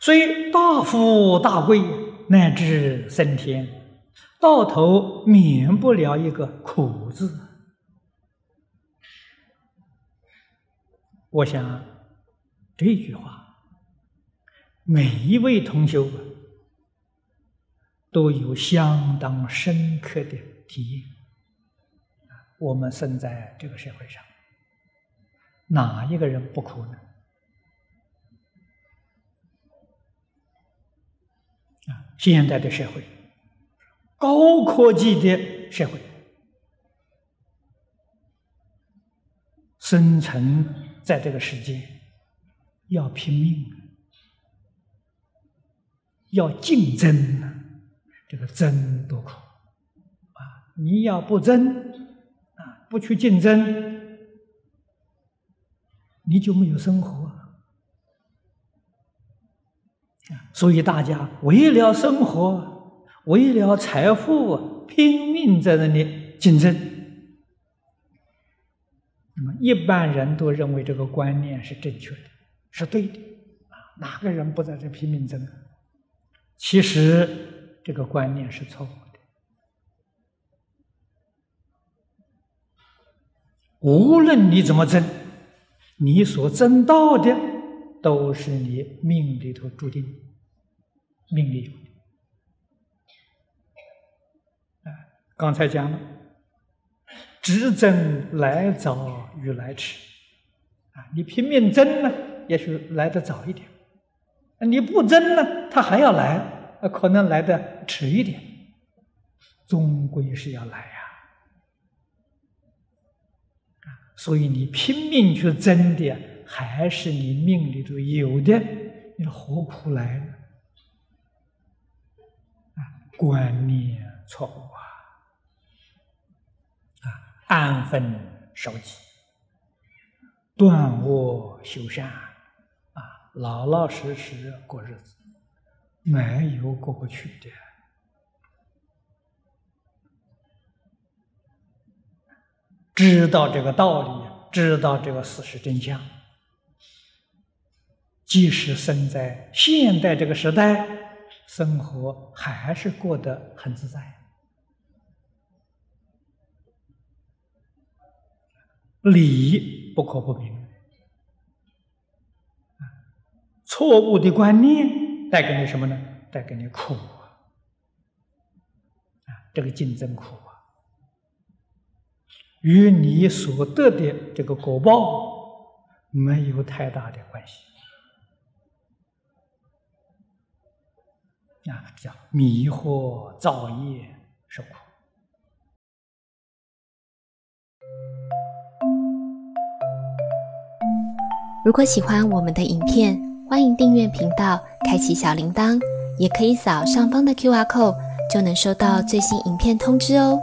所以大富大贵乃至升天，到头免不了一个苦字。我想这句话，每一位同修都有相当深刻的体验。我们生在这个社会上，哪一个人不苦呢？现代的社会，高科技的社会，生存在这个世界要拼命，要竞争，这个争多苦啊！你要不争啊。不去竞争，你就没有生活。所以大家为了生活，为了财富，拼命在那里竞争。那么一般人都认为这个观念是正确的，是对的。啊，哪个人不在这拼命争？其实这个观念是错误的。无论你怎么争，你所争到的都是你命里头注定，命里有。啊，刚才讲了，只争来早与来迟。啊，你拼命争呢，也许来的早一点；你不争呢，他还要来，可能来的迟一点，终归是要来呀。啊所以你拼命去争的，还是你命里头有的，你何苦来呢？啊，观念错误啊！啊，安分守己，断恶修善，啊，老老实实过日子，没有过不去的。知道这个道理，知道这个事实真相，即使生在现代这个时代，生活还是过得很自在。理不可不明，错误的观念带给你什么呢？带给你苦啊！啊，这个竞争苦啊。与你所得的这个果报没有太大的关系，啊，叫迷惑造业受苦。如果喜欢我们的影片，欢迎订阅频道，开启小铃铛，也可以扫上方的 Q R code，就能收到最新影片通知哦。